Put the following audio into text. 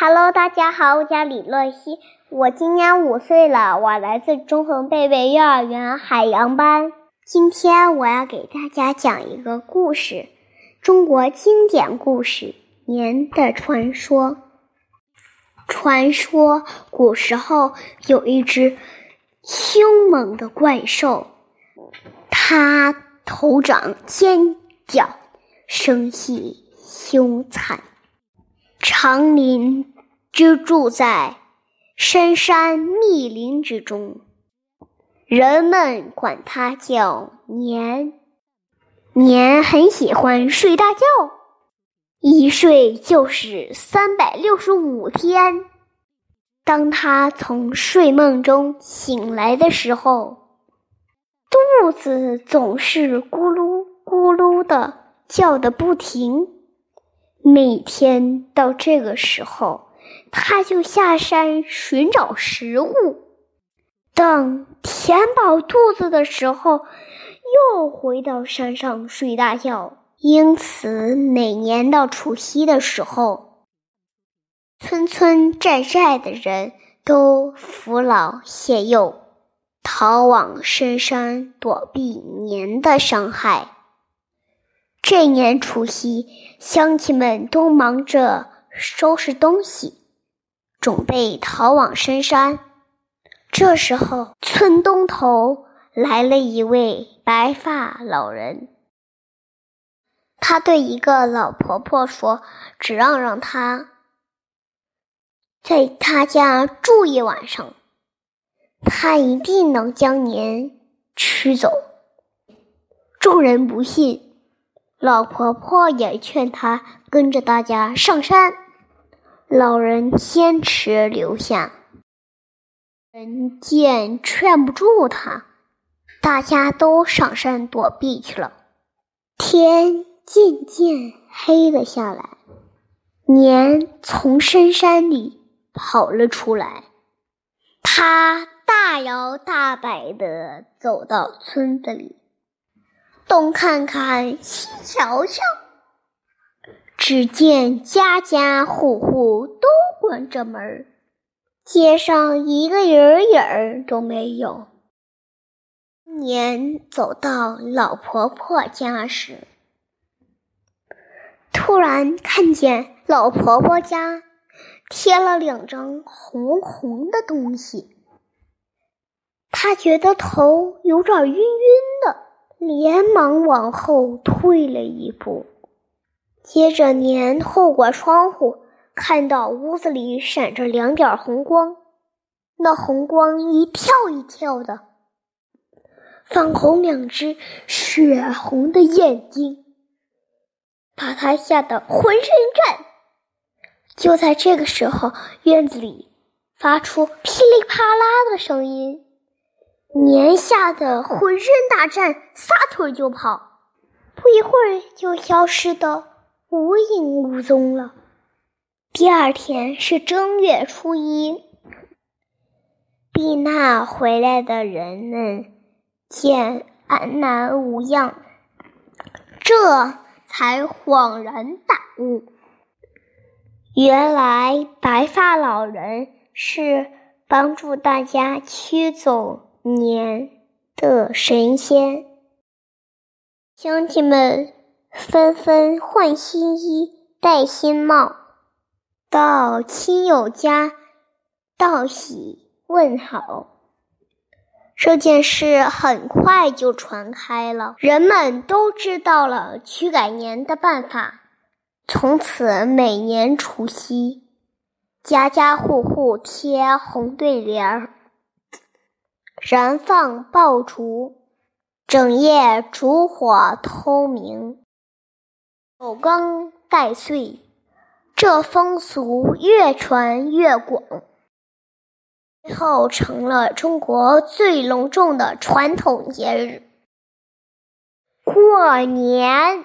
Hello，大家好，我叫李乐熙，我今年五岁了，我来自中恒贝贝幼儿园海洋班。今天我要给大家讲一个故事，中国经典故事《年的传说》。传说古时候有一只凶猛的怪兽，它头长尖角，生性凶残。长林居住在深山密林之中，人们管它叫年。年很喜欢睡大觉，一睡就是三百六十五天。当他从睡梦中醒来的时候，肚子总是咕噜咕噜的叫的不停。每天到这个时候，他就下山寻找食物。等填饱肚子的时候，又回到山上睡大觉。因此，每年到除夕的时候，村村寨寨的人都扶老携幼，逃往深山躲避年的伤害。这年除夕，乡亲们都忙着收拾东西，准备逃往深山。这时候，村东头来了一位白发老人，他对一个老婆婆说：“只要让她在他家住一晚上，他一定能将您取走。”众人不信。老婆婆也劝他跟着大家上山，老人坚持留下。人见劝不住他，大家都上山躲避去了。天渐渐黑了下来，年从深山里跑了出来，他大摇大摆地走到村子里。东看看，西瞧瞧，只见家家户户都关着门儿街上一个人影儿都没有。年走到老婆婆家时，突然看见老婆婆家贴了两张红红的东西，他觉得头有点晕晕的。连忙往后退了一步，接着年透过窗户看到屋子里闪着两点红光，那红光一跳一跳的，放红两只血红的眼睛，把他吓得浑身颤。就在这个时候，院子里发出噼里啪啦的声音。年吓得浑身打颤，撒腿就跑，不一会儿就消失的无影无踪了。第二天是正月初一，避难回来的人们见安然无恙，这才恍然大悟，原来白发老人是帮助大家驱走。年的神仙，乡亲们纷纷换新衣、戴新帽，到亲友家道喜问好。这件事很快就传开了，人们都知道了驱赶年的办法。从此，每年除夕，家家户户贴红对联儿。燃放爆竹，整夜烛火通明，守纲待岁。这风俗越传越广，最后成了中国最隆重的传统节日——过年。